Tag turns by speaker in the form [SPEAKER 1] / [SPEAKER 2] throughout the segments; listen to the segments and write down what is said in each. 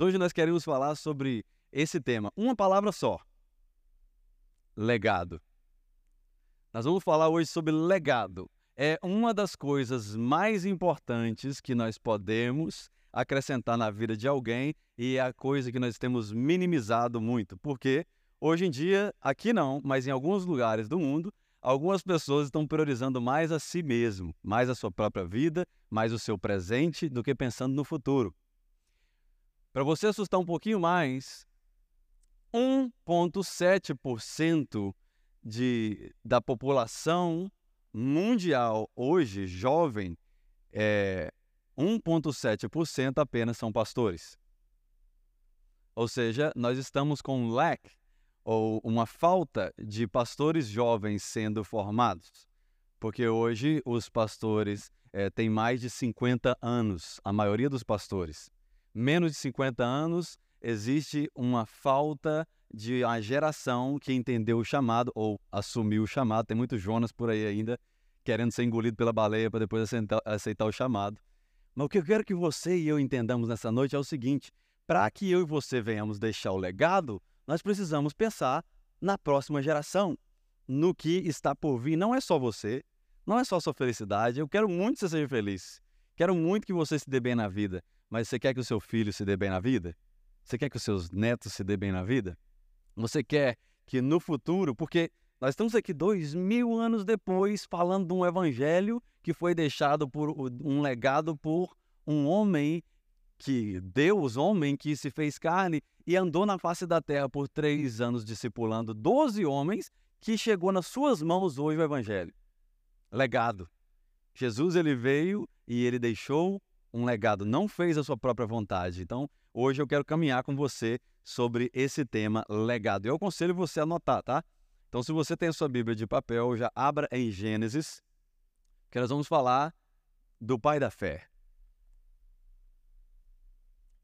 [SPEAKER 1] Hoje nós queremos falar sobre esse tema. Uma palavra só: legado. Nós vamos falar hoje sobre legado. É uma das coisas mais importantes que nós podemos acrescentar na vida de alguém e é a coisa que nós temos minimizado muito. Porque hoje em dia, aqui não, mas em alguns lugares do mundo, algumas pessoas estão priorizando mais a si mesmo, mais a sua própria vida, mais o seu presente do que pensando no futuro. Para você assustar um pouquinho mais, 1,7% de, da população mundial hoje, jovem, é, 1,7% apenas são pastores. Ou seja, nós estamos com um lack, ou uma falta de pastores jovens sendo formados. Porque hoje os pastores é, têm mais de 50 anos, a maioria dos pastores. Menos de 50 anos, existe uma falta de uma geração que entendeu o chamado ou assumiu o chamado. Tem muito Jonas por aí ainda querendo ser engolido pela baleia para depois aceitar, aceitar o chamado. Mas o que eu quero que você e eu entendamos nessa noite é o seguinte: para que eu e você venhamos deixar o legado, nós precisamos pensar na próxima geração, no que está por vir. Não é só você, não é só sua felicidade. Eu quero muito que você seja feliz. Quero muito que você se dê bem na vida. Mas você quer que o seu filho se dê bem na vida? Você quer que os seus netos se dê bem na vida? Você quer que no futuro, porque nós estamos aqui dois mil anos depois falando de um evangelho que foi deixado por um legado por um homem que Deus, homem que se fez carne e andou na face da terra por três anos discipulando doze homens que chegou nas suas mãos hoje o evangelho. Legado. Jesus ele veio e ele deixou um legado, não fez a sua própria vontade. Então, Hoje eu quero caminhar com você sobre esse tema legado. Eu aconselho você a anotar, tá? Então, se você tem a sua Bíblia de papel, já abra em Gênesis, que nós vamos falar do pai da fé.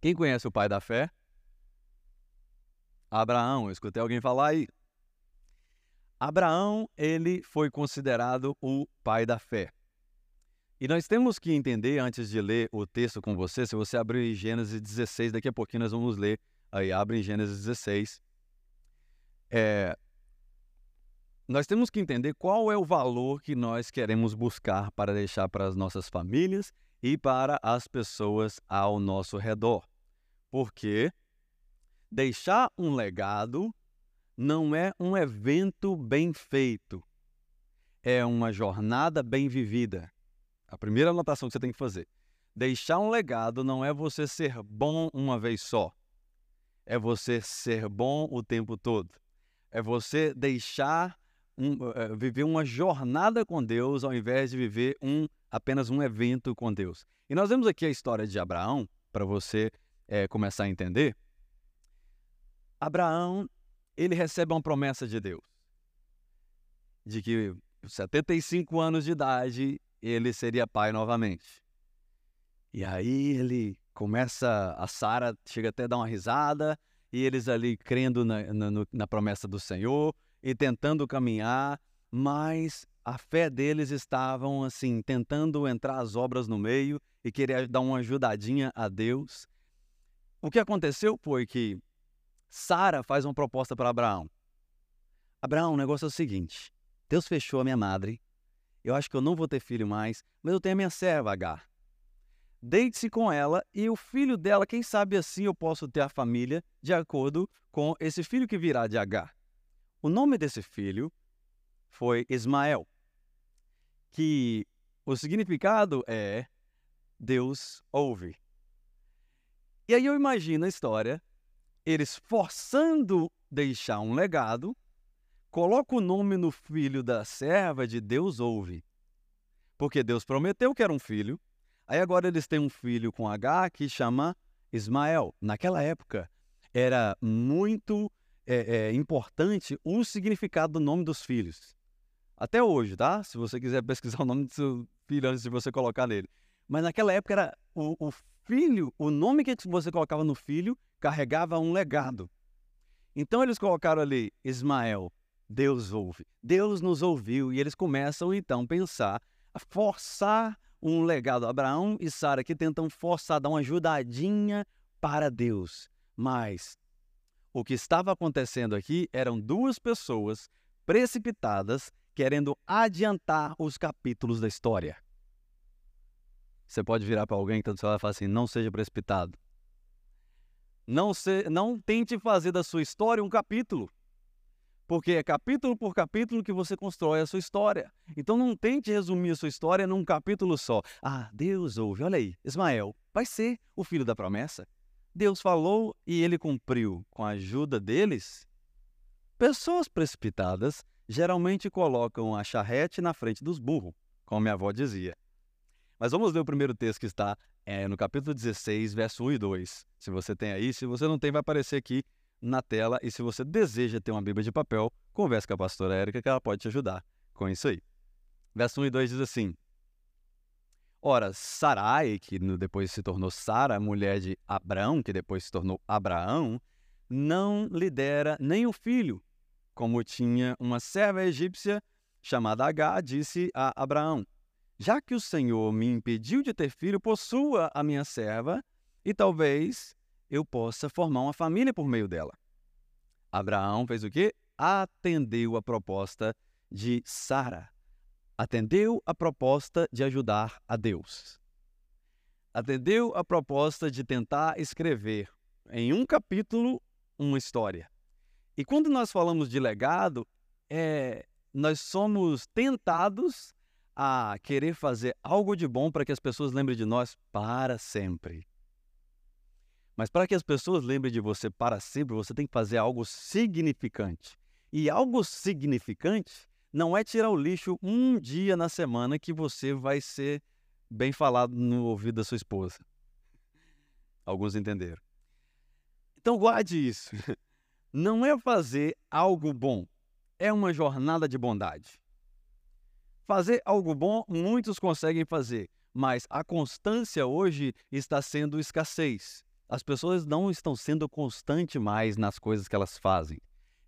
[SPEAKER 1] Quem conhece o pai da fé? Abraão. Eu escutei alguém falar aí. Abraão, ele foi considerado o pai da fé. E nós temos que entender, antes de ler o texto com você, se você abrir Gênesis 16, daqui a pouquinho nós vamos ler, aí abre em Gênesis 16. É, nós temos que entender qual é o valor que nós queremos buscar para deixar para as nossas famílias e para as pessoas ao nosso redor. Porque deixar um legado não é um evento bem feito, é uma jornada bem vivida. A primeira anotação que você tem que fazer. Deixar um legado não é você ser bom uma vez só. É você ser bom o tempo todo. É você deixar um, uh, viver uma jornada com Deus ao invés de viver um apenas um evento com Deus. E nós vemos aqui a história de Abraão para você é, começar a entender. Abraão ele recebe uma promessa de Deus de que 75 anos de idade ele seria pai novamente. E aí ele começa, a Sara chega até a dar uma risada, e eles ali crendo na, na, na promessa do Senhor e tentando caminhar, mas a fé deles estavam assim, tentando entrar as obras no meio e querer dar uma ajudadinha a Deus. O que aconteceu foi que Sara faz uma proposta para Abraão. Abraão, o negócio é o seguinte: Deus fechou a minha madre eu acho que eu não vou ter filho mais, mas eu tenho a minha serva Agar. Deite-se com ela e o filho dela, quem sabe assim eu posso ter a família de acordo com esse filho que virá de Agar. O nome desse filho foi Ismael, que o significado é Deus ouve. E aí eu imagino a história, eles forçando deixar um legado coloca o nome no filho da serva de Deus ouve. Porque Deus prometeu que era um filho. Aí agora eles têm um filho com H que chama Ismael. Naquela época era muito é, é, importante o significado do nome dos filhos. Até hoje, tá? Se você quiser pesquisar o nome do seu filho antes de você colocar nele. Mas naquela época era o, o filho, o nome que você colocava no filho carregava um legado. Então eles colocaram ali Ismael, Deus ouve. Deus nos ouviu e eles começam então a pensar, a forçar um legado. Abraão e Sara que tentam forçar, dar uma ajudadinha para Deus. Mas o que estava acontecendo aqui eram duas pessoas precipitadas querendo adiantar os capítulos da história. Você pode virar para alguém que seu lado e falar assim: não seja precipitado. Não, se, não tente fazer da sua história um capítulo. Porque é capítulo por capítulo que você constrói a sua história. Então não tente resumir a sua história num capítulo só. Ah, Deus ouve, olha aí, Ismael vai ser o filho da promessa. Deus falou e ele cumpriu com a ajuda deles. Pessoas precipitadas geralmente colocam a charrete na frente dos burros, como minha avó dizia. Mas vamos ler o primeiro texto que está é, no capítulo 16, verso 1 e 2. Se você tem aí, se você não tem, vai aparecer aqui na tela. E se você deseja ter uma Bíblia de papel, converse com a pastora Érica que ela pode te ajudar com isso aí. Verso 1 e 2 diz assim: Ora, Sarai, que depois se tornou Sara, mulher de Abraão, que depois se tornou Abraão, não lhe dera nem o filho, como tinha uma serva egípcia chamada H, disse a Abraão: Já que o Senhor me impediu de ter filho, possua a minha serva, e talvez eu possa formar uma família por meio dela. Abraão fez o quê? Atendeu a proposta de Sara. Atendeu a proposta de ajudar a Deus. Atendeu a proposta de tentar escrever em um capítulo uma história. E quando nós falamos de legado, é, nós somos tentados a querer fazer algo de bom para que as pessoas lembrem de nós para sempre. Mas para que as pessoas lembrem de você para sempre, você tem que fazer algo significante. E algo significante não é tirar o lixo um dia na semana que você vai ser bem falado no ouvido da sua esposa. Alguns entenderam. Então guarde isso. Não é fazer algo bom, é uma jornada de bondade. Fazer algo bom, muitos conseguem fazer, mas a constância hoje está sendo escassez. As pessoas não estão sendo constantes mais nas coisas que elas fazem.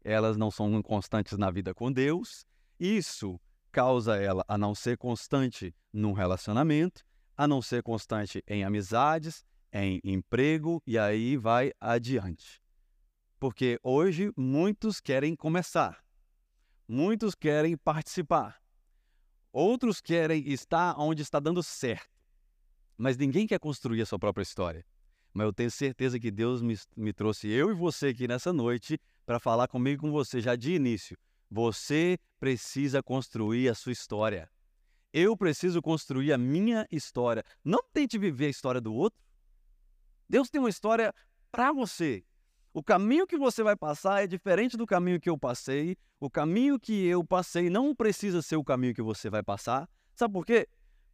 [SPEAKER 1] Elas não são constantes na vida com Deus. Isso causa ela a não ser constante num relacionamento, a não ser constante em amizades, em emprego e aí vai adiante. Porque hoje muitos querem começar, muitos querem participar, outros querem estar onde está dando certo, mas ninguém quer construir a sua própria história mas eu tenho certeza que Deus me, me trouxe eu e você aqui nessa noite para falar comigo com você já de início. Você precisa construir a sua história. Eu preciso construir a minha história. Não tente viver a história do outro. Deus tem uma história para você. O caminho que você vai passar é diferente do caminho que eu passei. O caminho que eu passei não precisa ser o caminho que você vai passar. Sabe por quê?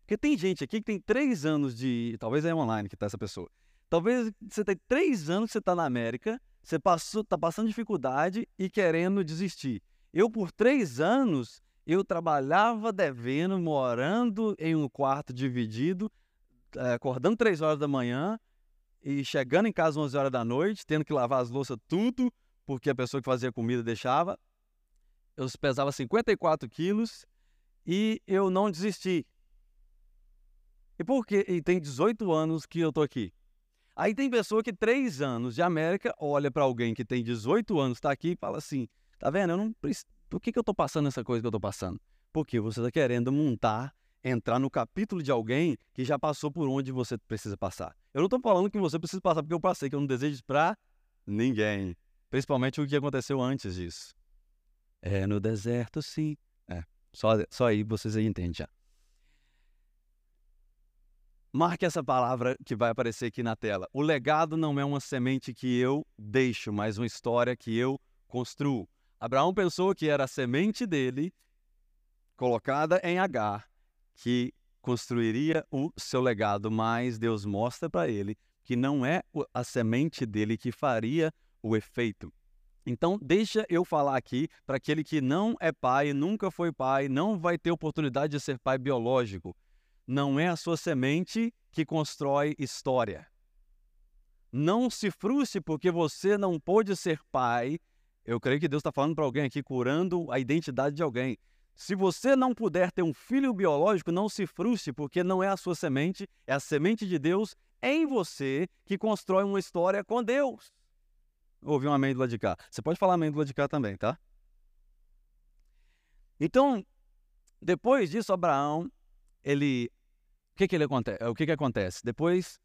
[SPEAKER 1] Porque tem gente aqui que tem três anos de. Talvez é online que está essa pessoa. Talvez você tenha três anos que você está na América, você está passando dificuldade e querendo desistir. Eu, por três anos, eu trabalhava devendo, morando em um quarto dividido, eh, acordando três horas da manhã e chegando em casa 11 horas da noite, tendo que lavar as louças tudo, porque a pessoa que fazia comida deixava. Eu pesava 54 quilos e eu não desisti. E por quê? E tem 18 anos que eu estou aqui. Aí tem pessoa que três anos de América olha para alguém que tem 18 anos, está aqui e fala assim: tá vendo? Eu não Por que, que eu estou passando essa coisa que eu estou passando? Porque você está querendo montar, entrar no capítulo de alguém que já passou por onde você precisa passar. Eu não estou falando que você precisa passar porque eu passei, que eu não desejo para ninguém. Principalmente o que aconteceu antes disso. É no deserto, sim. É, só, só aí vocês aí entendem já. Marque essa palavra que vai aparecer aqui na tela. O legado não é uma semente que eu deixo, mas uma história que eu construo. Abraão pensou que era a semente dele, colocada em H, que construiria o seu legado, mas Deus mostra para ele que não é a semente dele que faria o efeito. Então, deixa eu falar aqui para aquele que não é pai, nunca foi pai, não vai ter oportunidade de ser pai biológico não é a sua semente que constrói história. Não se frustre porque você não pôde ser pai. Eu creio que Deus está falando para alguém aqui, curando a identidade de alguém. Se você não puder ter um filho biológico, não se frustre, porque não é a sua semente, é a semente de Deus em você que constrói uma história com Deus. Ouvi um amém do lado de cá. Você pode falar amém do lado de cá também, tá? Então, depois disso, Abraão, ele. O que, que, ele acontece? O que, que acontece? Depois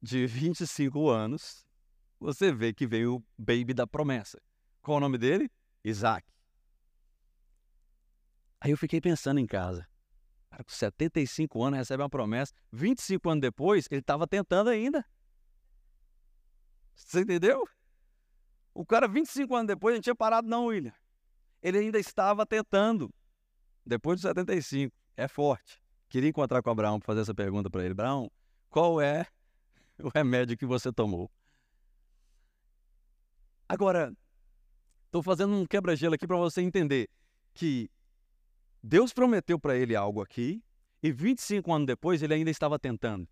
[SPEAKER 1] de 25 anos, você vê que veio o baby da promessa. Qual o nome dele? Isaac. Aí eu fiquei pensando em casa. Cara, com 75 anos recebe uma promessa. 25 anos depois, ele estava tentando ainda. Você entendeu? O cara, 25 anos depois, não tinha parado, não, William. Ele ainda estava tentando. Depois de 75. É forte. Queria encontrar com o Abraão para fazer essa pergunta para ele. Abraão, qual é o remédio que você tomou? Agora, estou fazendo um quebra-gelo aqui para você entender que Deus prometeu para ele algo aqui e 25 anos depois ele ainda estava tentando.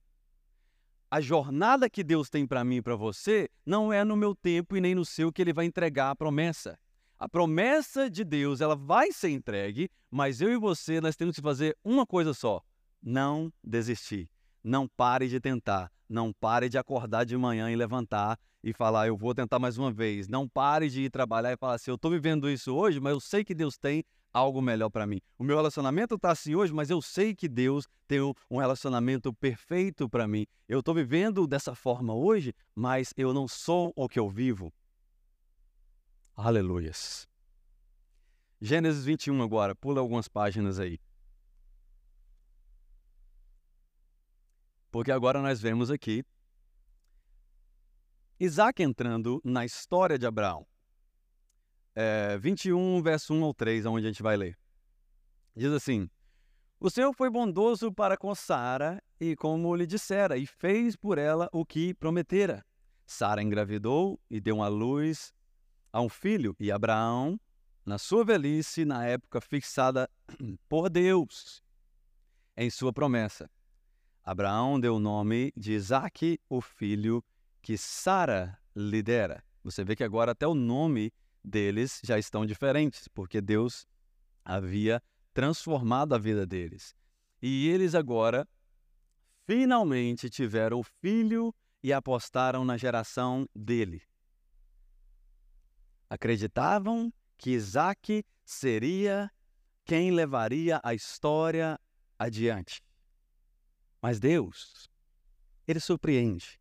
[SPEAKER 1] A jornada que Deus tem para mim e para você não é no meu tempo e nem no seu que ele vai entregar a promessa. A promessa de Deus, ela vai ser entregue, mas eu e você nós temos que fazer uma coisa só: não desistir. Não pare de tentar, não pare de acordar de manhã e levantar e falar, eu vou tentar mais uma vez. Não pare de ir trabalhar e falar assim, eu estou vivendo isso hoje, mas eu sei que Deus tem algo melhor para mim. O meu relacionamento está assim hoje, mas eu sei que Deus tem um relacionamento perfeito para mim. Eu estou vivendo dessa forma hoje, mas eu não sou o que eu vivo. Aleluias. Gênesis 21 agora, pula algumas páginas aí. Porque agora nós vemos aqui Isaac entrando na história de Abraão. É, 21, verso 1 ao 3, onde a gente vai ler. Diz assim: O Senhor foi bondoso para com Sara e como lhe dissera, e fez por ela o que prometera. Sara engravidou e deu à luz a um filho, e Abraão, na sua velhice, na época fixada por Deus, em sua promessa, Abraão deu o nome de Isaque, o filho que Sara lhe dera. Você vê que agora até o nome deles já estão diferentes, porque Deus havia transformado a vida deles. E eles agora finalmente tiveram o filho e apostaram na geração dele. Acreditavam que Isaac seria quem levaria a história adiante. Mas Deus, ele surpreende.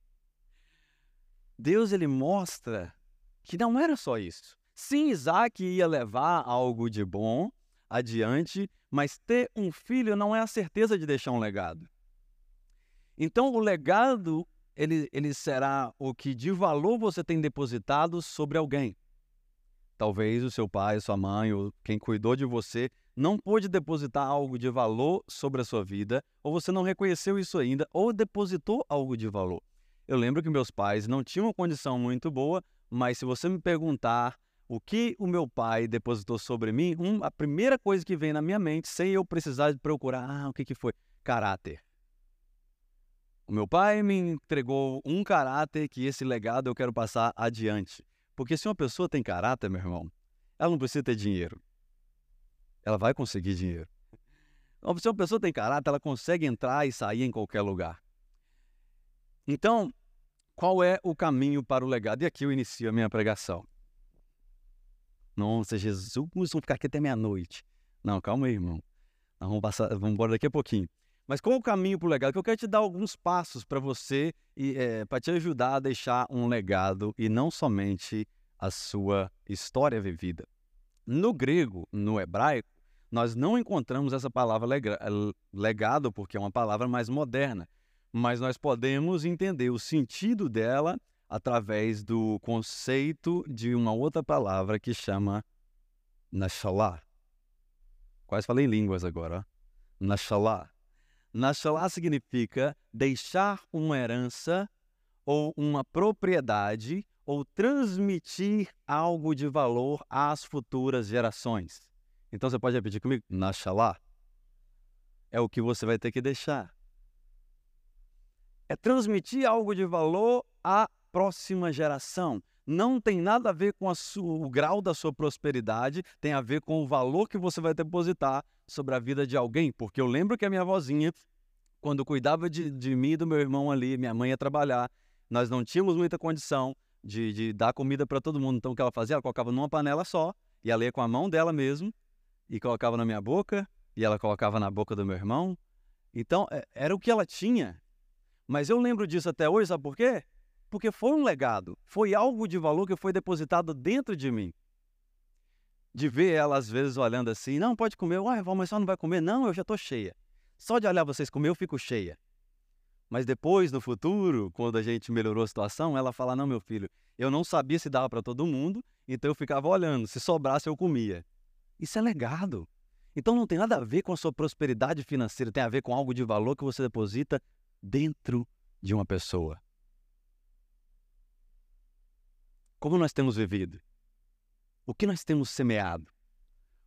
[SPEAKER 1] Deus ele mostra que não era só isso. Sim, Isaac ia levar algo de bom adiante, mas ter um filho não é a certeza de deixar um legado. Então, o legado ele, ele será o que de valor você tem depositado sobre alguém. Talvez o seu pai, sua mãe, ou quem cuidou de você não pôde depositar algo de valor sobre a sua vida, ou você não reconheceu isso ainda, ou depositou algo de valor. Eu lembro que meus pais não tinham uma condição muito boa, mas se você me perguntar o que o meu pai depositou sobre mim, um, a primeira coisa que vem na minha mente, sem eu precisar procurar, ah, o que, que foi? Caráter. O meu pai me entregou um caráter que esse legado eu quero passar adiante. Porque se uma pessoa tem caráter, meu irmão, ela não precisa ter dinheiro ela vai conseguir dinheiro. Então, se uma pessoa tem caráter, ela consegue entrar e sair em qualquer lugar. Então, qual é o caminho para o legado? E aqui eu inicio a minha pregação. Nossa, Jesus, vamos ficar aqui até meia-noite. Não, calma aí, irmão. Nós vamos, passar, vamos embora daqui a pouquinho. Mas qual o caminho para o legado? Que eu quero te dar alguns passos para você e é, para te ajudar a deixar um legado e não somente a sua história vivida. No grego, no hebraico, nós não encontramos essa palavra legado, porque é uma palavra mais moderna, mas nós podemos entender o sentido dela através do conceito de uma outra palavra que chama Nashalá. Quase falei línguas agora. Nashalá. Nashalá significa deixar uma herança ou uma propriedade ou transmitir algo de valor às futuras gerações. Então você pode repetir comigo? Nashalá. É o que você vai ter que deixar. É transmitir algo de valor à próxima geração. Não tem nada a ver com sua, o grau da sua prosperidade, tem a ver com o valor que você vai depositar sobre a vida de alguém. Porque eu lembro que a minha vozinha quando cuidava de, de mim e do meu irmão ali, minha mãe ia trabalhar, nós não tínhamos muita condição de, de dar comida para todo mundo. Então o que ela fazia? Ela colocava numa panela só, e ia com a mão dela mesmo, e colocava na minha boca, e ela colocava na boca do meu irmão. Então é, era o que ela tinha. Mas eu lembro disso até hoje, sabe por quê? Porque foi um legado, foi algo de valor que foi depositado dentro de mim. De ver ela às vezes olhando assim, não, pode comer, uai, mas só não vai comer? Não, eu já estou cheia. Só de olhar vocês comer, eu fico cheia. Mas depois, no futuro, quando a gente melhorou a situação, ela fala: Não, meu filho, eu não sabia se dava para todo mundo, então eu ficava olhando. Se sobrasse, eu comia. Isso é legado. Então não tem nada a ver com a sua prosperidade financeira, tem a ver com algo de valor que você deposita dentro de uma pessoa. Como nós temos vivido? O que nós temos semeado?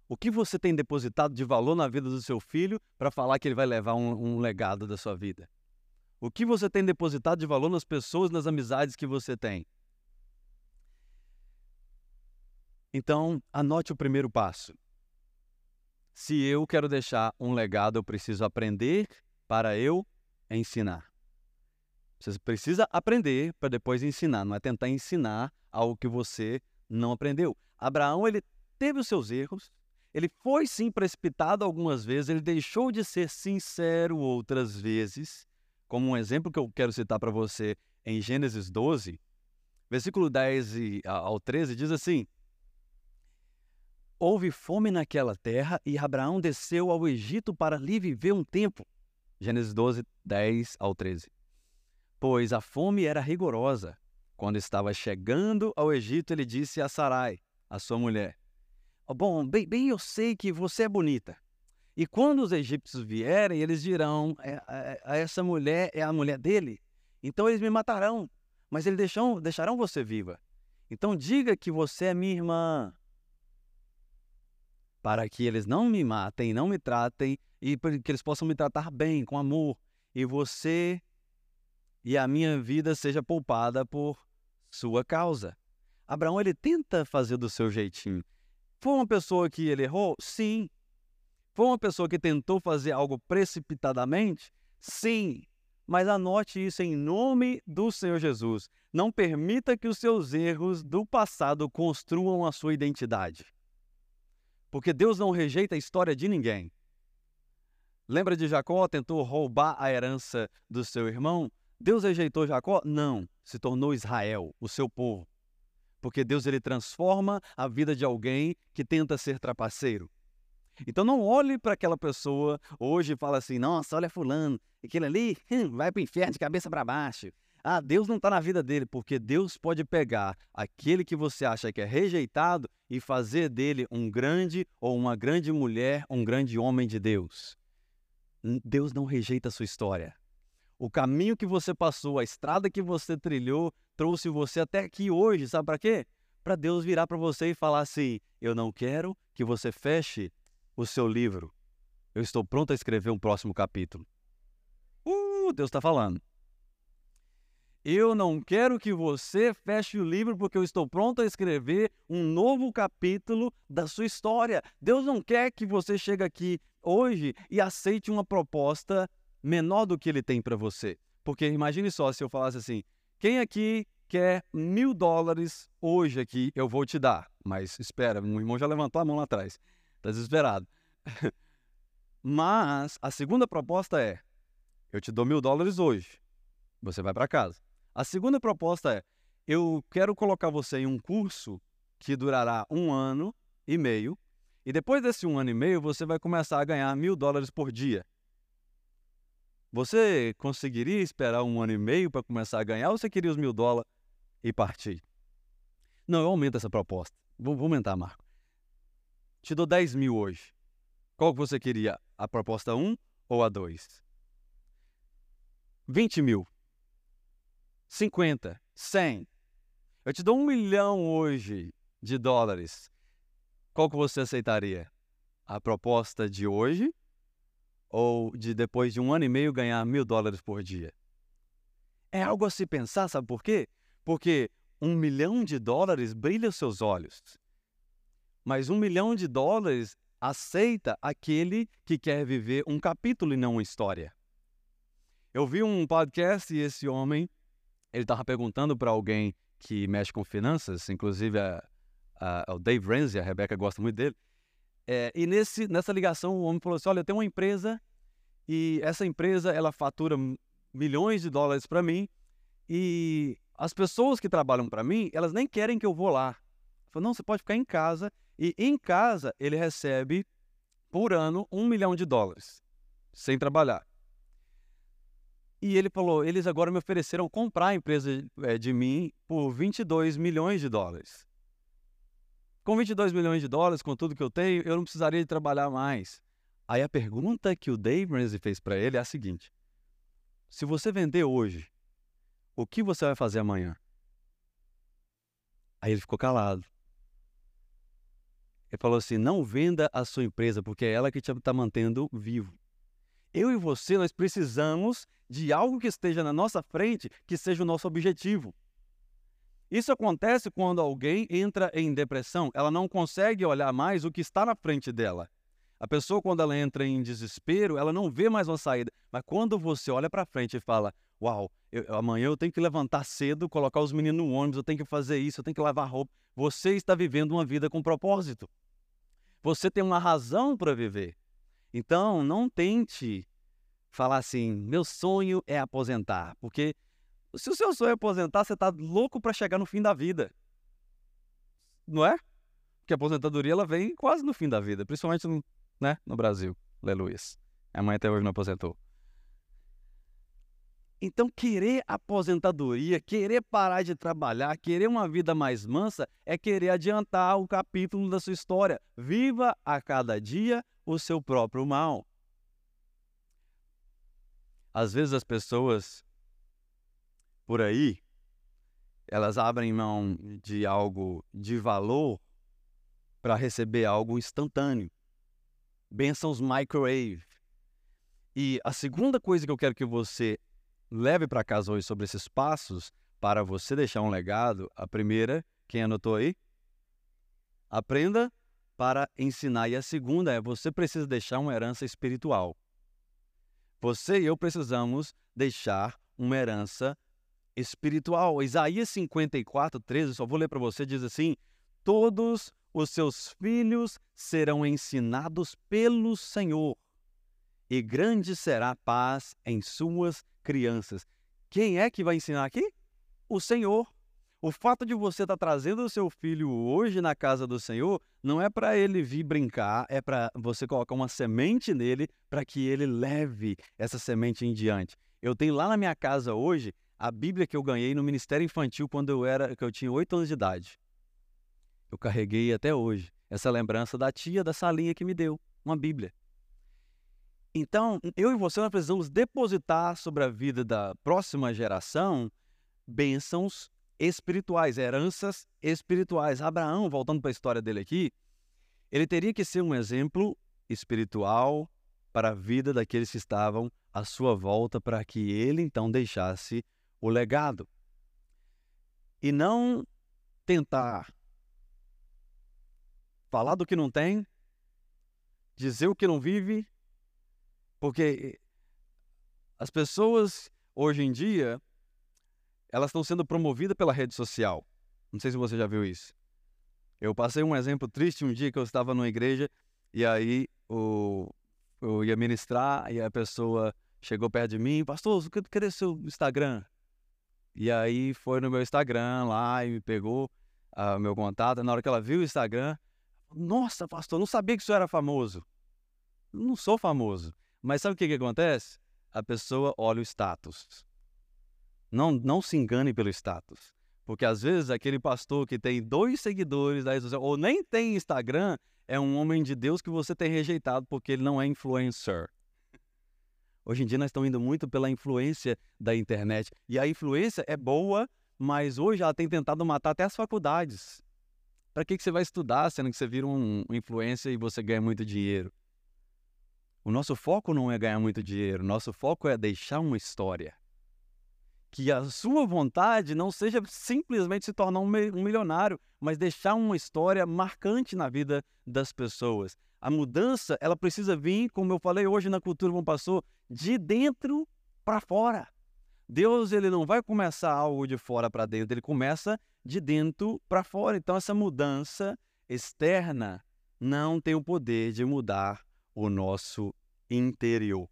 [SPEAKER 1] O que você tem depositado de valor na vida do seu filho para falar que ele vai levar um, um legado da sua vida? O que você tem depositado de valor nas pessoas, nas amizades que você tem? Então, anote o primeiro passo. Se eu quero deixar um legado, eu preciso aprender para eu ensinar. Você precisa aprender para depois ensinar, não é tentar ensinar algo que você não aprendeu. Abraão, ele teve os seus erros, ele foi sim precipitado algumas vezes, ele deixou de ser sincero outras vezes, como um exemplo que eu quero citar para você em Gênesis 12, versículo 10 ao 13, diz assim: Houve fome naquela terra e Abraão desceu ao Egito para ali viver um tempo. Gênesis 12, 10 ao 13. Pois a fome era rigorosa. Quando estava chegando ao Egito, ele disse a Sarai, a sua mulher: Bom, bem, bem eu sei que você é bonita. E quando os egípcios vierem, eles dirão: é, é, essa mulher é a mulher dele. Então eles me matarão, mas eles deixam, deixarão você viva. Então diga que você é minha irmã, para que eles não me matem, não me tratem e que eles possam me tratar bem, com amor, e você e a minha vida seja poupada por sua causa. Abraão ele tenta fazer do seu jeitinho. Foi uma pessoa que ele errou? Sim. Foi uma pessoa que tentou fazer algo precipitadamente? Sim. Mas anote isso em nome do Senhor Jesus. Não permita que os seus erros do passado construam a sua identidade. Porque Deus não rejeita a história de ninguém. Lembra de Jacó? Tentou roubar a herança do seu irmão? Deus rejeitou Jacó? Não. Se tornou Israel, o seu povo. Porque Deus ele transforma a vida de alguém que tenta ser trapaceiro. Então não olhe para aquela pessoa hoje e fala assim: nossa, olha fulano, aquele ali hum, vai para o inferno de cabeça para baixo. Ah, Deus não está na vida dele, porque Deus pode pegar aquele que você acha que é rejeitado e fazer dele um grande ou uma grande mulher, um grande homem de Deus. Deus não rejeita a sua história. O caminho que você passou, a estrada que você trilhou, trouxe você até aqui hoje, sabe para quê? Para Deus virar para você e falar assim: Eu não quero que você feche o seu livro. Eu estou pronto a escrever um próximo capítulo. Uh, Deus está falando. Eu não quero que você feche o livro porque eu estou pronto a escrever um novo capítulo da sua história. Deus não quer que você chegue aqui hoje e aceite uma proposta menor do que ele tem para você. Porque imagine só se eu falasse assim: quem aqui quer mil dólares hoje aqui, eu vou te dar. Mas espera, meu irmão já levantou a mão lá atrás. Está desesperado. Mas a segunda proposta é: eu te dou mil dólares hoje. Você vai para casa. A segunda proposta é: eu quero colocar você em um curso que durará um ano e meio. E depois desse um ano e meio, você vai começar a ganhar mil dólares por dia. Você conseguiria esperar um ano e meio para começar a ganhar ou você queria os mil dólares e partir? Não, eu aumento essa proposta. Vou, vou aumentar, Marco. Te dou 10 mil hoje. Qual que você queria? A proposta 1 ou a 2? 20 mil. 50. 100. Eu te dou um milhão hoje de dólares. Qual que você aceitaria? A proposta de hoje ou de depois de um ano e meio ganhar mil dólares por dia? É algo a se pensar, sabe por quê? Porque um milhão de dólares brilha os seus olhos. Mas um milhão de dólares aceita aquele que quer viver um capítulo e não uma história. Eu vi um podcast e esse homem, ele estava perguntando para alguém que mexe com finanças, inclusive a, a, o Dave Ramsey, a Rebeca gosta muito dele. É, e nesse, nessa ligação o homem falou assim, olha, eu tenho uma empresa e essa empresa ela fatura milhões de dólares para mim e as pessoas que trabalham para mim, elas nem querem que eu vou lá. Falou, não, você pode ficar em casa e em casa ele recebe por ano um milhão de dólares sem trabalhar. E ele falou: eles agora me ofereceram comprar a empresa é, de mim por 22 milhões de dólares. Com 22 milhões de dólares, com tudo que eu tenho, eu não precisaria de trabalhar mais. Aí a pergunta que o Dave Ramsey fez para ele é a seguinte: se você vender hoje, o que você vai fazer amanhã? Aí ele ficou calado. Ele falou assim: não venda a sua empresa, porque é ela que te está mantendo vivo. Eu e você, nós precisamos de algo que esteja na nossa frente, que seja o nosso objetivo. Isso acontece quando alguém entra em depressão, ela não consegue olhar mais o que está na frente dela. A pessoa, quando ela entra em desespero, ela não vê mais uma saída. Mas quando você olha para frente e fala: Uau, eu, amanhã eu tenho que levantar cedo, colocar os meninos no ônibus, eu tenho que fazer isso, eu tenho que lavar roupa. Você está vivendo uma vida com propósito. Você tem uma razão para viver. Então, não tente falar assim: meu sonho é aposentar. Porque se o seu sonho é aposentar, você está louco para chegar no fim da vida. Não é? Porque a aposentadoria ela vem quase no fim da vida, principalmente no, né, no Brasil. Aleluia. A mãe até hoje não aposentou. Então, querer aposentadoria, querer parar de trabalhar, querer uma vida mais mansa, é querer adiantar o capítulo da sua história. Viva a cada dia o seu próprio mal. Às vezes as pessoas por aí, elas abrem mão de algo de valor para receber algo instantâneo. Bênçãos microwave. E a segunda coisa que eu quero que você leve para casa hoje sobre esses passos para você deixar um legado, a primeira, quem anotou aí? Aprenda para ensinar. E a segunda é você precisa deixar uma herança espiritual. Você e eu precisamos deixar uma herança espiritual. Isaías 54, 13, só vou ler para você, diz assim: Todos os seus filhos serão ensinados pelo Senhor, e grande será a paz em suas crianças. Quem é que vai ensinar aqui? O Senhor. O fato de você estar tá trazendo o seu filho hoje na casa do Senhor não é para ele vir brincar, é para você colocar uma semente nele para que ele leve essa semente em diante. Eu tenho lá na minha casa hoje a Bíblia que eu ganhei no Ministério Infantil quando eu era, que eu tinha oito anos de idade. Eu carreguei até hoje essa lembrança da tia da salinha que me deu uma Bíblia. Então, eu e você nós precisamos depositar sobre a vida da próxima geração bênçãos espirituais, heranças espirituais. Abraão, voltando para a história dele aqui, ele teria que ser um exemplo espiritual para a vida daqueles que estavam à sua volta, para que ele então deixasse o legado. E não tentar falar do que não tem, dizer o que não vive porque as pessoas hoje em dia elas estão sendo promovidas pela rede social. Não sei se você já viu isso. Eu passei um exemplo triste um dia que eu estava numa igreja e aí o, eu ia ministrar e a pessoa chegou perto de mim, pastor, cadê seu Instagram? E aí foi no meu Instagram lá e me pegou uh, meu contato. Na hora que ela viu o Instagram, nossa, pastor, não sabia que isso era famoso. Eu não sou famoso. Mas sabe o que, que acontece? A pessoa olha o status. Não, não se engane pelo status. Porque às vezes aquele pastor que tem dois seguidores da social, ou nem tem Instagram, é um homem de Deus que você tem rejeitado porque ele não é influencer. Hoje em dia nós estamos indo muito pela influência da internet. E a influência é boa, mas hoje ela tem tentado matar até as faculdades. Para que, que você vai estudar sendo que você vira um, influencer e você ganha muito dinheiro? O nosso foco não é ganhar muito dinheiro, nosso foco é deixar uma história. Que a sua vontade não seja simplesmente se tornar um milionário, mas deixar uma história marcante na vida das pessoas. A mudança, ela precisa vir, como eu falei hoje na Cultura Bom Passou, de dentro para fora. Deus ele não vai começar algo de fora para dentro, ele começa de dentro para fora. Então essa mudança externa não tem o poder de mudar o nosso interior.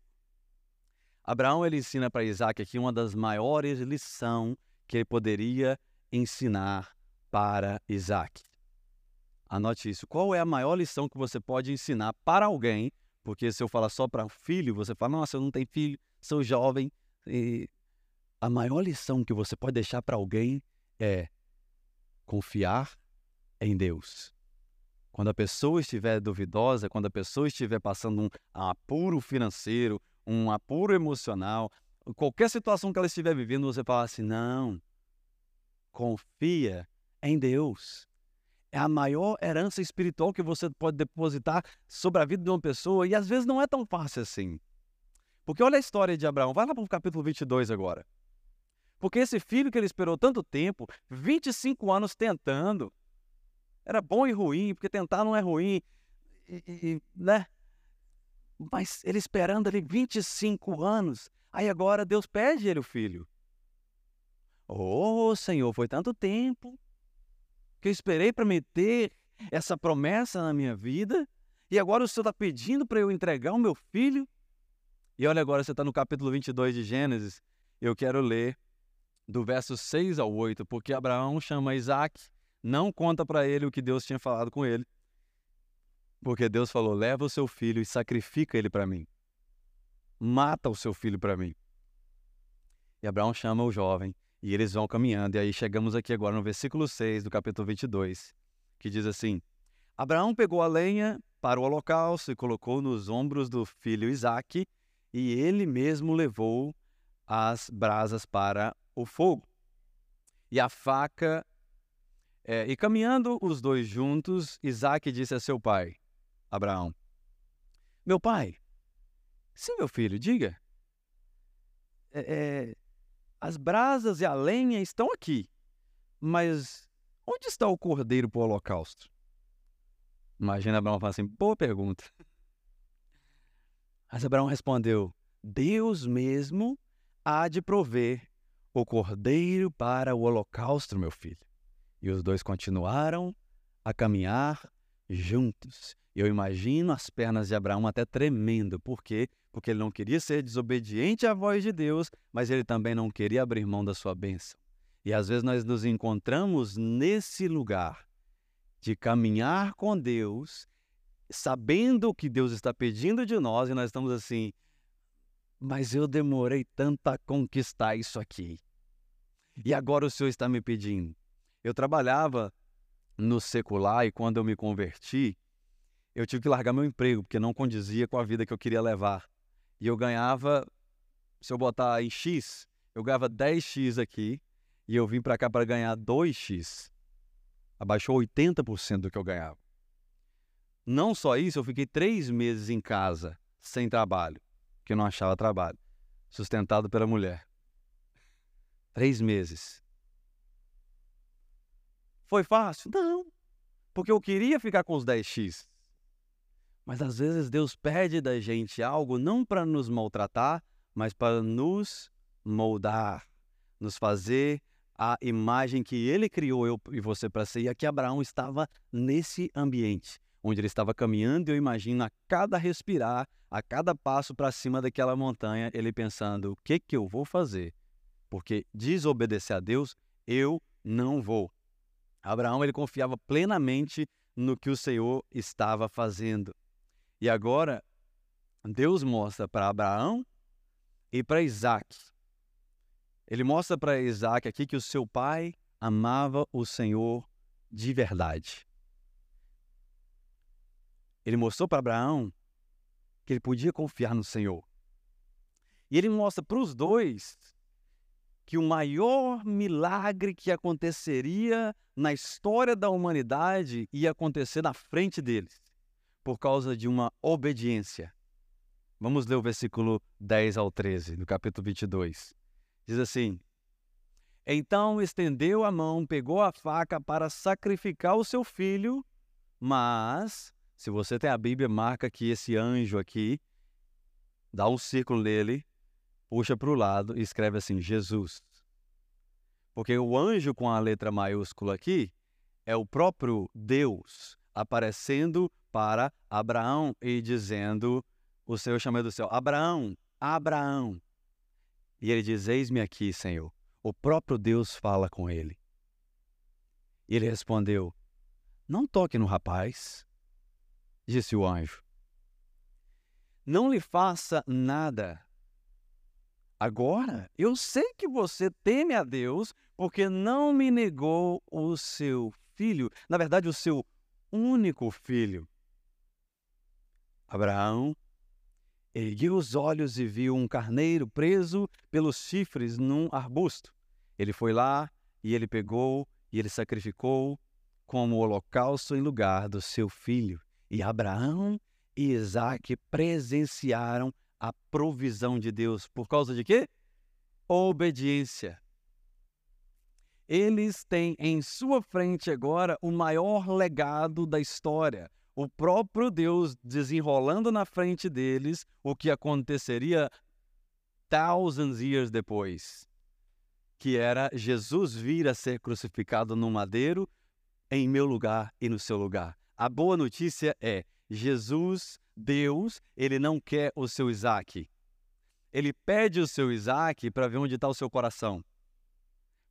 [SPEAKER 1] Abraão ele ensina para Isaac aqui uma das maiores lições que ele poderia ensinar para Isaac. Anote isso. Qual é a maior lição que você pode ensinar para alguém? Porque se eu falar só para um filho, você fala, nossa, eu não tenho filho, sou jovem. E a maior lição que você pode deixar para alguém é confiar em Deus. Quando a pessoa estiver duvidosa, quando a pessoa estiver passando um apuro financeiro, um apuro emocional, qualquer situação que ela estiver vivendo, você fala assim: não, confia em Deus. É a maior herança espiritual que você pode depositar sobre a vida de uma pessoa e às vezes não é tão fácil assim. Porque olha a história de Abraão, vai lá para o capítulo 22 agora. Porque esse filho que ele esperou tanto tempo, 25 anos tentando, era bom e ruim, porque tentar não é ruim, e, e, né? Mas ele esperando ali 25 anos, aí agora Deus pede ele o filho. Oh, Senhor, foi tanto tempo que eu esperei para meter essa promessa na minha vida, e agora o Senhor está pedindo para eu entregar o meu filho. E olha agora, você está no capítulo 22 de Gênesis, eu quero ler do verso 6 ao 8, porque Abraão chama Isaac, não conta para ele o que Deus tinha falado com ele, porque Deus falou: leva o seu filho e sacrifica ele para mim. Mata o seu filho para mim. E Abraão chama o jovem e eles vão caminhando. E aí chegamos aqui agora no versículo 6 do capítulo 22, que diz assim: Abraão pegou a lenha para o holocausto e colocou nos ombros do filho Isaque, e ele mesmo levou as brasas para o fogo. E a faca. É, e caminhando os dois juntos, Isaac disse a seu pai, Abraão: Meu pai, sim, meu filho, diga. É, é, as brasas e a lenha estão aqui, mas onde está o cordeiro para o holocausto? Imagina Abraão falar assim: boa pergunta. Mas Abraão respondeu: Deus mesmo há de prover o cordeiro para o holocausto, meu filho. E os dois continuaram a caminhar juntos. Eu imagino as pernas de Abraão até tremendo. Por quê? Porque ele não queria ser desobediente à voz de Deus, mas ele também não queria abrir mão da sua bênção. E às vezes nós nos encontramos nesse lugar de caminhar com Deus, sabendo o que Deus está pedindo de nós, e nós estamos assim, mas eu demorei tanto a conquistar isso aqui. E agora o Senhor está me pedindo. Eu trabalhava no secular e quando eu me converti, eu tive que largar meu emprego, porque não condizia com a vida que eu queria levar. E eu ganhava, se eu botar em X, eu ganhava 10X aqui, e eu vim para cá para ganhar 2X. Abaixou 80% do que eu ganhava. Não só isso, eu fiquei três meses em casa, sem trabalho que não achava trabalho, sustentado pela mulher. Três meses. Foi fácil? Não, porque eu queria ficar com os 10x. Mas às vezes Deus pede da gente algo não para nos maltratar, mas para nos moldar, nos fazer a imagem que Ele criou eu e você para ser. E aqui Abraão estava nesse ambiente onde ele estava caminhando, eu imagino a cada respirar, a cada passo para cima daquela montanha, ele pensando: o que que eu vou fazer? Porque desobedecer a Deus, eu não vou. Abraão ele confiava plenamente no que o Senhor estava fazendo. E agora Deus mostra para Abraão e para Isaac. Ele mostra para Isaac aqui que o seu pai amava o Senhor de verdade. Ele mostrou para Abraão que ele podia confiar no Senhor. E ele mostra para os dois que o maior milagre que aconteceria na história da humanidade ia acontecer na frente deles, por causa de uma obediência. Vamos ler o versículo 10 ao 13, do capítulo 22. Diz assim: Então estendeu a mão, pegou a faca para sacrificar o seu filho, mas se você tem a Bíblia, marca que esse anjo aqui, dá um círculo nele, puxa para o lado e escreve assim: Jesus. Porque o anjo com a letra maiúscula aqui é o próprio Deus aparecendo para Abraão e dizendo: O Senhor chama do céu, Abraão, Abraão. E ele diz: Eis-me aqui, Senhor. O próprio Deus fala com ele. E ele respondeu: Não toque no rapaz, disse o anjo. Não lhe faça nada. Agora, eu sei que você teme a Deus porque não me negou o seu filho, na verdade, o seu único filho. Abraão ergueu os olhos e viu um carneiro preso pelos chifres num arbusto. Ele foi lá e ele pegou e ele sacrificou como holocausto em lugar do seu filho. E Abraão e Isaac presenciaram a provisão de Deus. Por causa de quê? Obediência. Eles têm em sua frente agora o maior legado da história. O próprio Deus desenrolando na frente deles o que aconteceria thousands years depois, que era Jesus vir a ser crucificado no madeiro em meu lugar e no seu lugar. A boa notícia é Jesus, Deus, ele não quer o seu Isaac. Ele pede o seu Isaac para ver onde está o seu coração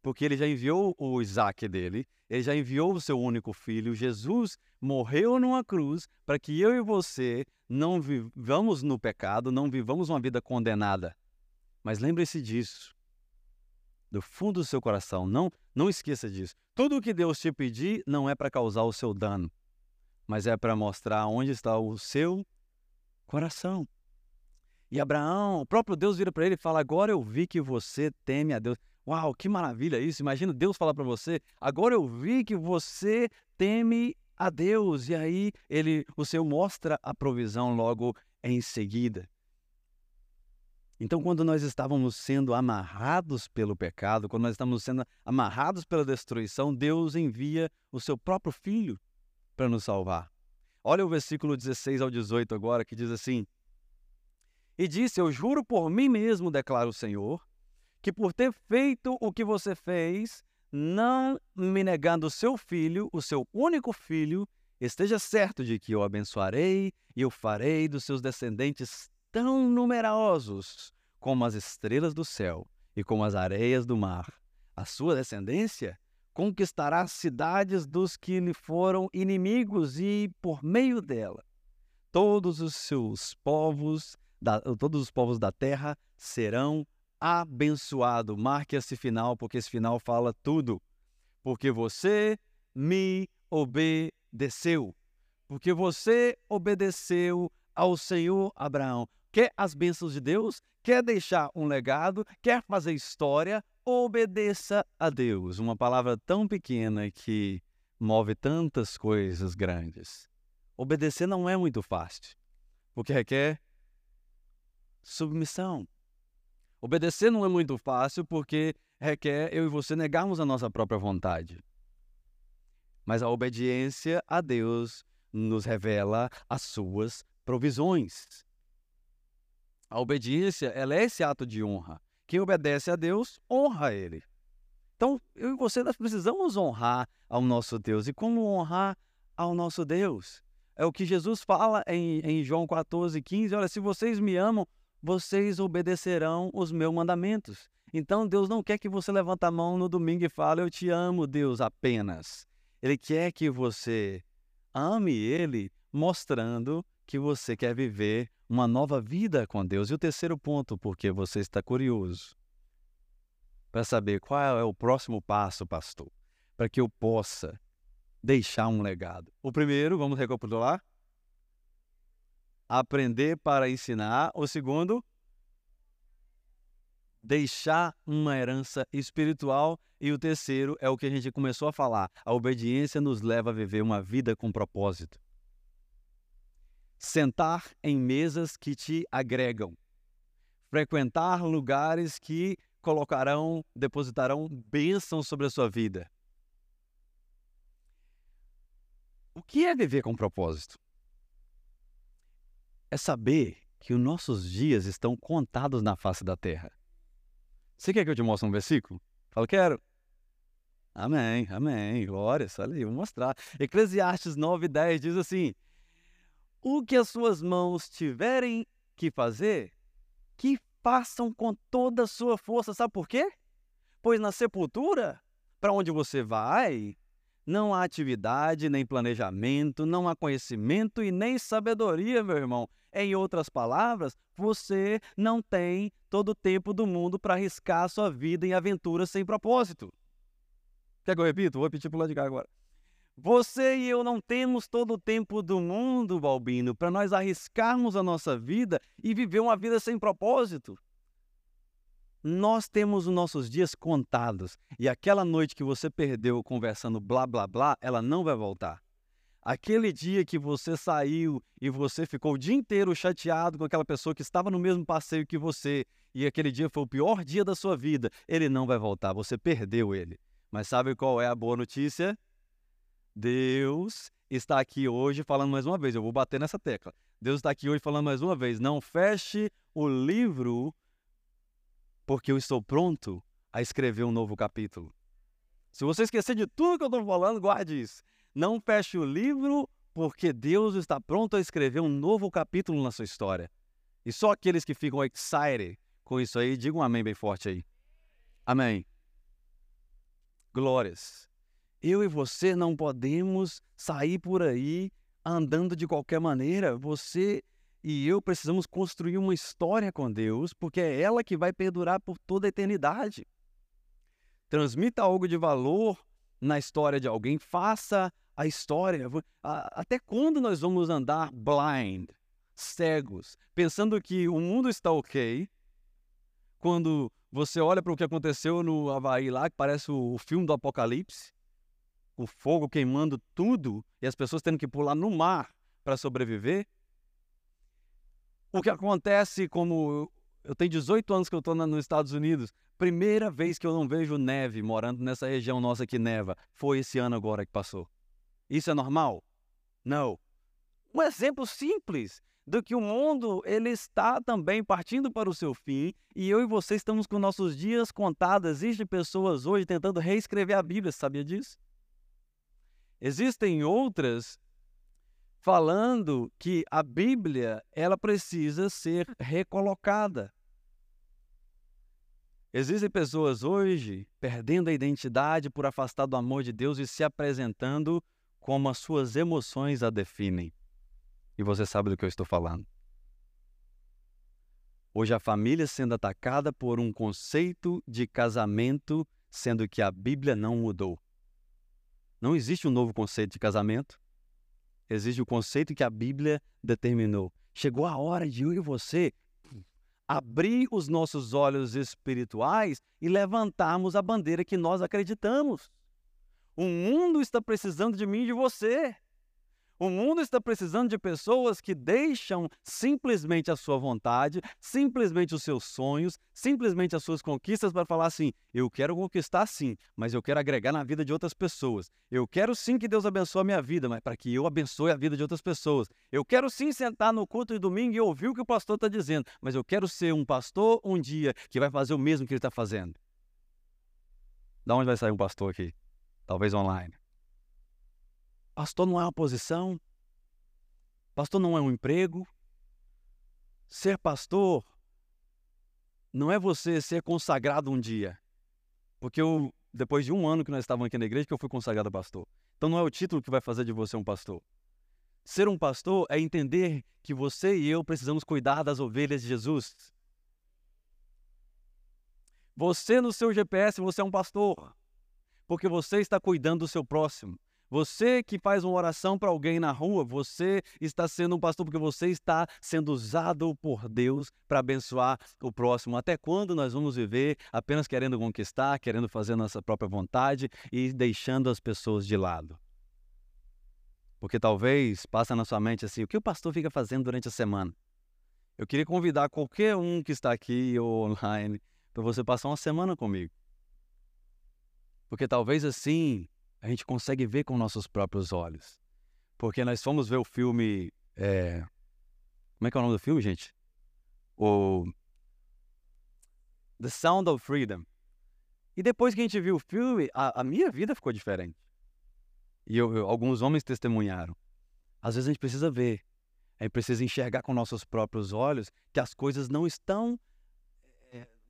[SPEAKER 1] porque ele já enviou o Isaac dele, ele já enviou o seu único filho. Jesus morreu numa cruz para que eu e você não vivamos no pecado, não vivamos uma vida condenada. Mas lembre-se disso. Do fundo do seu coração, não, não esqueça disso. Tudo o que Deus te pedir não é para causar o seu dano, mas é para mostrar onde está o seu coração. E Abraão, o próprio Deus vira para ele e fala: Agora eu vi que você teme a Deus. Uau, que maravilha isso! Imagina Deus falar para você: agora eu vi que você teme a Deus. E aí ele, o Senhor mostra a provisão logo em seguida. Então, quando nós estávamos sendo amarrados pelo pecado, quando nós estamos sendo amarrados pela destruição, Deus envia o seu próprio filho para nos salvar. Olha o versículo 16 ao 18 agora, que diz assim: E disse: Eu juro por mim mesmo, declara o Senhor, que por ter feito o que você fez, não me negando o seu filho, o seu único filho, esteja certo de que eu abençoarei e eu farei dos seus descendentes tão numerosos como as estrelas do céu e como as areias do mar. A sua descendência conquistará cidades dos que lhe foram inimigos e, por meio dela, todos os seus povos, da, todos os povos da terra serão abençoado. Marque esse final, porque esse final fala tudo. Porque você me obedeceu. Porque você obedeceu ao Senhor Abraão. Quer as bênçãos de Deus? Quer deixar um legado? Quer fazer história? Obedeça a Deus. Uma palavra tão pequena que move tantas coisas grandes. Obedecer não é muito fácil, porque requer submissão. Obedecer não é muito fácil porque requer eu e você negarmos a nossa própria vontade. Mas a obediência a Deus nos revela as suas provisões. A obediência ela é esse ato de honra. Quem obedece a Deus, honra Ele. Então, eu e você, nós precisamos honrar ao nosso Deus. E como honrar ao nosso Deus? É o que Jesus fala em, em João 14, 15. Olha, se vocês me amam, vocês obedecerão os meus mandamentos. Então Deus não quer que você levante a mão no domingo e fale, eu te amo, Deus, apenas. Ele quer que você ame Ele, mostrando que você quer viver uma nova vida com Deus. E o terceiro ponto, porque você está curioso para saber qual é o próximo passo, pastor, para que eu possa deixar um legado. O primeiro, vamos recapitular? Aprender para ensinar. O segundo, deixar uma herança espiritual. E o terceiro é o que a gente começou a falar: a obediência nos leva a viver uma vida com propósito. Sentar em mesas que te agregam. Frequentar lugares que colocarão, depositarão bênçãos sobre a sua vida. O que é viver com propósito? É saber que os nossos dias estão contados na face da terra. Você quer que eu te mostre um versículo? Fala, quero. Amém, amém, glórias, olha aí, vou mostrar. Eclesiastes 9, 10 diz assim: O que as suas mãos tiverem que fazer, que façam com toda a sua força. Sabe por quê? Pois na sepultura, para onde você vai, não há atividade, nem planejamento, não há conhecimento e nem sabedoria, meu irmão. Em outras palavras, você não tem todo o tempo do mundo para arriscar a sua vida em aventuras sem propósito. Quer que eu repita? Vou repetir para o lado de cá agora. Você e eu não temos todo o tempo do mundo, Balbino, para nós arriscarmos a nossa vida e viver uma vida sem propósito. Nós temos os nossos dias contados e aquela noite que você perdeu conversando blá blá blá, ela não vai voltar. Aquele dia que você saiu e você ficou o dia inteiro chateado com aquela pessoa que estava no mesmo passeio que você e aquele dia foi o pior dia da sua vida, ele não vai voltar, você perdeu ele. Mas sabe qual é a boa notícia? Deus está aqui hoje falando mais uma vez, eu vou bater nessa tecla. Deus está aqui hoje falando mais uma vez, não feche o livro porque eu estou pronto a escrever um novo capítulo. Se você esquecer de tudo que eu estou falando, guarde isso. Não feche o livro, porque Deus está pronto a escrever um novo capítulo na sua história. E só aqueles que ficam excited com isso aí, digam um amém bem forte aí. Amém. Glórias. Eu e você não podemos sair por aí andando de qualquer maneira. Você e eu precisamos construir uma história com Deus, porque é ela que vai perdurar por toda a eternidade. Transmita algo de valor na história de alguém, faça a história. Até quando nós vamos andar blind, cegos, pensando que o mundo está ok, quando você olha para o que aconteceu no Havaí lá, que parece o filme do Apocalipse, o fogo queimando tudo e as pessoas tendo que pular no mar para sobreviver? O que acontece como eu tenho 18 anos que eu estou nos Estados Unidos, primeira vez que eu não vejo neve morando nessa região nossa que neva, foi esse ano agora que passou. Isso é normal? Não. Um exemplo simples do que o mundo ele está também partindo para o seu fim e eu e você estamos com nossos dias contados. Existem pessoas hoje tentando reescrever a Bíblia, sabia disso? Existem outras falando que a Bíblia ela precisa ser recolocada. Existem pessoas hoje perdendo a identidade por afastar do amor de Deus e se apresentando como as suas emoções a definem. E você sabe do que eu estou falando. Hoje a família sendo atacada por um conceito de casamento, sendo que a Bíblia não mudou. Não existe um novo conceito de casamento. Existe o conceito que a Bíblia determinou. Chegou a hora de eu e você abrir os nossos olhos espirituais e levantarmos a bandeira que nós acreditamos. O mundo está precisando de mim e de você. O mundo está precisando de pessoas que deixam simplesmente a sua vontade, simplesmente os seus sonhos, simplesmente as suas conquistas para falar assim: eu quero conquistar sim, mas eu quero agregar na vida de outras pessoas. Eu quero sim que Deus abençoe a minha vida, mas para que eu abençoe a vida de outras pessoas. Eu quero sim sentar no culto de domingo e ouvir o que o pastor está dizendo, mas eu quero ser um pastor um dia que vai fazer o mesmo que ele está fazendo. Da onde vai sair um pastor aqui? Talvez online. Pastor não é uma posição. Pastor não é um emprego. Ser pastor não é você ser consagrado um dia. Porque eu, depois de um ano que nós estávamos aqui na igreja, que eu fui consagrado pastor. Então não é o título que vai fazer de você um pastor. Ser um pastor é entender que você e eu precisamos cuidar das ovelhas de Jesus. Você no seu GPS, você é um pastor. Porque você está cuidando do seu próximo. Você que faz uma oração para alguém na rua, você está sendo um pastor porque você está sendo usado por Deus para abençoar o próximo. Até quando nós vamos viver apenas querendo conquistar, querendo fazer nossa própria vontade e deixando as pessoas de lado? Porque talvez passa na sua mente assim: o que o pastor fica fazendo durante a semana? Eu queria convidar qualquer um que está aqui ou online para você passar uma semana comigo. Porque talvez assim a gente consegue ver com nossos próprios olhos. Porque nós fomos ver o filme. É... Como é que é o nome do filme, gente? o The Sound of Freedom. E depois que a gente viu o filme, a, a minha vida ficou diferente. E eu, eu, alguns homens testemunharam. Às vezes a gente precisa ver, a gente precisa enxergar com nossos próprios olhos que as coisas não estão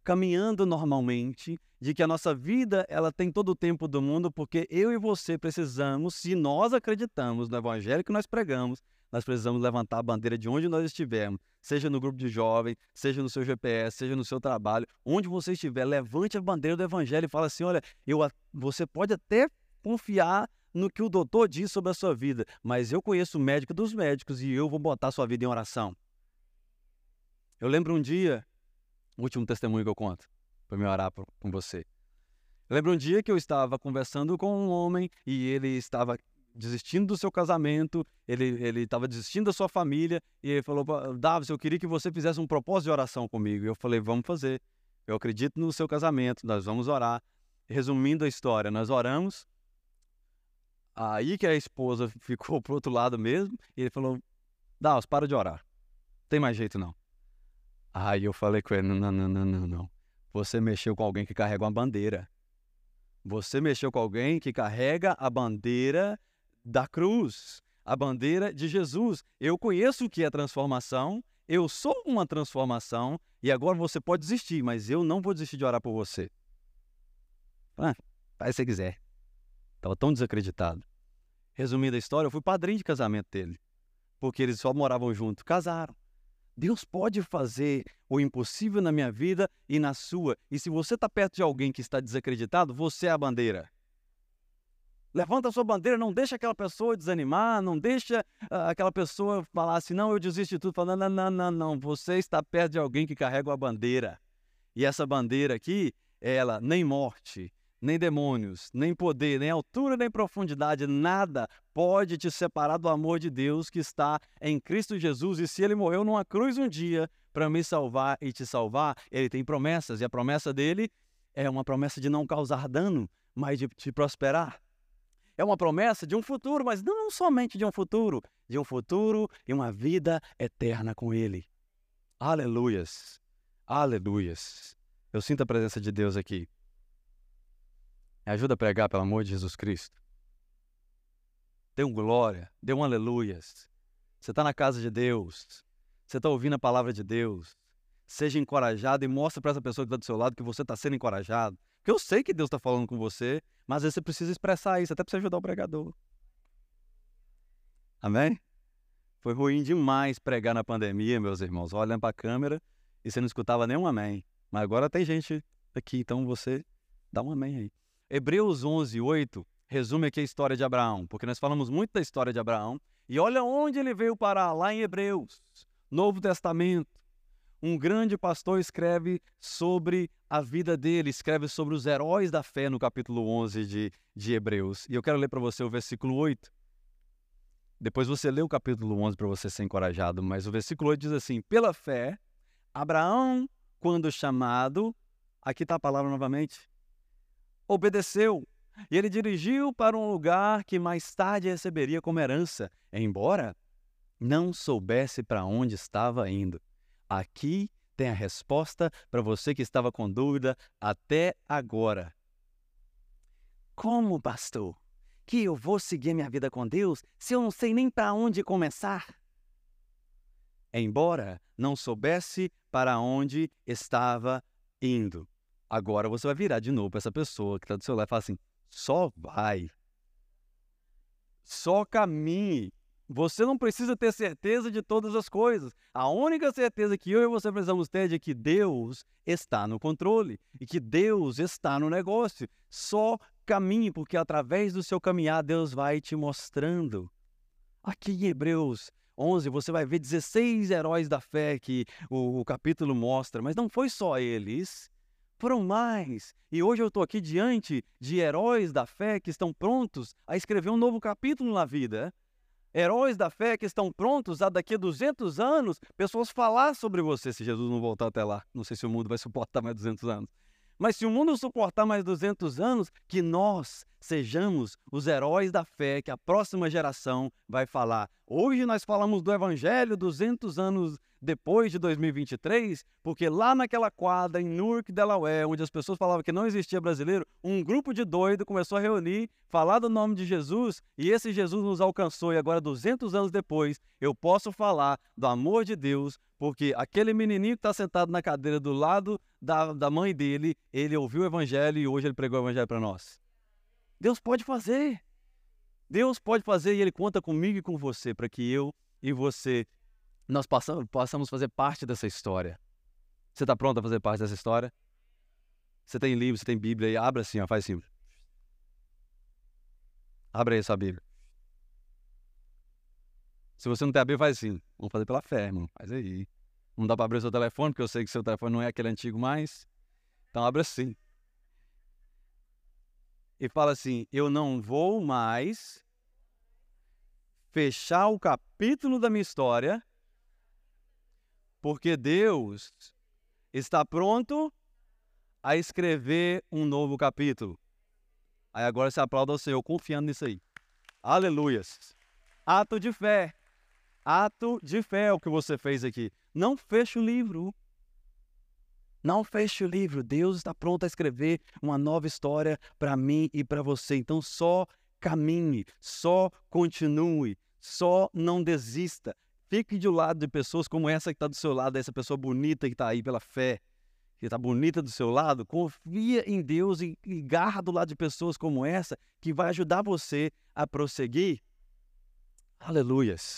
[SPEAKER 1] caminhando normalmente, de que a nossa vida ela tem todo o tempo do mundo, porque eu e você precisamos, se nós acreditamos no evangelho que nós pregamos, nós precisamos levantar a bandeira de onde nós estivermos, seja no grupo de jovens, seja no seu GPS, seja no seu trabalho, onde você estiver, levante a bandeira do evangelho e fala assim: olha, eu, você pode até confiar no que o doutor diz sobre a sua vida, mas eu conheço o médico dos médicos e eu vou botar a sua vida em oração. Eu lembro um dia, último testemunho que eu conto, para me orar com você. Lembro um dia que eu estava conversando com um homem e ele estava desistindo do seu casamento, ele estava desistindo da sua família, e ele falou, Davi, eu queria que você fizesse um propósito de oração comigo. E eu falei, vamos fazer. Eu acredito no seu casamento, nós vamos orar. Resumindo a história, nós oramos, aí que a esposa ficou pro outro lado mesmo, e ele falou, Davi, para de orar. Não tem mais jeito não. Aí eu falei com ele, não, não, não, não, não. Você mexeu com alguém que carrega uma bandeira. Você mexeu com alguém que carrega a bandeira da cruz, a bandeira de Jesus. Eu conheço o que é transformação, eu sou uma transformação e agora você pode desistir, mas eu não vou desistir de orar por você. Ah, faz se você quiser. Estava tão desacreditado. Resumindo a história, eu fui padrinho de casamento dele, porque eles só moravam juntos, casaram. Deus pode fazer o impossível na minha vida e na sua. E se você está perto de alguém que está desacreditado, você é a bandeira. Levanta a sua bandeira, não deixa aquela pessoa desanimar, não deixa uh, aquela pessoa falar assim, não, eu desisto de tudo. Fala, não, não, não, não, você está perto de alguém que carrega uma bandeira. E essa bandeira aqui, ela nem morte, nem demônios, nem poder, nem altura, nem profundidade, nada pode te separar do amor de Deus que está em Cristo Jesus. E se ele morreu numa cruz um dia para me salvar e te salvar, ele tem promessas. E a promessa dele é uma promessa de não causar dano, mas de te prosperar. É uma promessa de um futuro, mas não somente de um futuro, de um futuro e uma vida eterna com Ele. Aleluias. Aleluias. Eu sinto a presença de Deus aqui. Me ajuda a pregar pelo amor de Jesus Cristo. Dê um glória, dê um aleluias. Você está na casa de Deus. Você está ouvindo a palavra de Deus. Seja encorajado e mostre para essa pessoa que está do seu lado que você está sendo encorajado. Porque eu sei que Deus está falando com você, mas às vezes você precisa expressar isso, até para ajudar o pregador. Amém? Foi ruim demais pregar na pandemia, meus irmãos. Olhando para a câmera e você não escutava nenhum amém. Mas agora tem gente aqui, então você dá um amém aí. Hebreus 11, 8 resume aqui a história de Abraão, porque nós falamos muito da história de Abraão. E olha onde ele veio parar, lá em Hebreus, Novo Testamento um grande pastor escreve sobre a vida dele, escreve sobre os heróis da fé no capítulo 11 de, de Hebreus. E eu quero ler para você o versículo 8. Depois você lê o capítulo 11 para você ser encorajado, mas o versículo 8 diz assim: Pela fé, Abraão, quando chamado, aqui está a palavra novamente, obedeceu. E ele dirigiu para um lugar que mais tarde receberia como herança, embora não soubesse para onde estava indo. Aqui tem a resposta para você que estava com dúvida até agora. Como, pastor, que eu vou seguir minha vida com Deus se eu não sei nem para onde começar? Embora não soubesse para onde estava indo. Agora você vai virar de novo para essa pessoa que está do seu lado e falar assim: só vai. Só caminhe. Você não precisa ter certeza de todas as coisas. A única certeza que eu e você precisamos ter é que Deus está no controle e que Deus está no negócio. Só caminhe, porque através do seu caminhar, Deus vai te mostrando. Aqui em Hebreus 11, você vai ver 16 heróis da fé que o, o capítulo mostra, mas não foi só eles. Foram mais. E hoje eu estou aqui diante de heróis da fé que estão prontos a escrever um novo capítulo na vida heróis da fé que estão prontos a daqui a 200 anos pessoas falar sobre você se Jesus não voltar até lá. Não sei se o mundo vai suportar mais 200 anos. Mas se o mundo suportar mais 200 anos, que nós sejamos os heróis da fé que a próxima geração vai falar. Hoje nós falamos do Evangelho 200 anos depois de 2023, porque lá naquela quadra em Newark, Delaware, onde as pessoas falavam que não existia brasileiro, um grupo de doido começou a reunir, falar do nome de Jesus, e esse Jesus nos alcançou, e agora 200 anos depois, eu posso falar do amor de Deus, porque aquele menininho que está sentado na cadeira do lado da, da mãe dele, ele ouviu o evangelho e hoje ele pregou o evangelho para nós. Deus pode fazer. Deus pode fazer e ele conta comigo e com você para que eu e você nós possamos, possamos fazer parte dessa história. Você está pronto a fazer parte dessa história? Você tem livro, você tem Bíblia aí, abre assim, ó, faz assim. Abre aí sua Bíblia. Se você não tem a Bíblia, faz assim. Vamos fazer pela fé, irmão. Faz aí. Não dá para abrir o seu telefone, porque eu sei que seu telefone não é aquele antigo mais. Então abre assim. E fala assim: Eu não vou mais fechar o capítulo da minha história porque Deus está pronto a escrever um novo capítulo. Aí agora você aplauda o Senhor confiando nisso aí. Aleluias. Ato de fé. Ato de fé é o que você fez aqui. Não feche o livro. Não feche o livro. Deus está pronto a escrever uma nova história para mim e para você. Então só caminhe, só continue, só não desista. Fique de lado de pessoas como essa que está do seu lado, essa pessoa bonita que está aí pela fé, que está bonita do seu lado. Confia em Deus e, e garra do lado de pessoas como essa que vai ajudar você a prosseguir. Aleluias.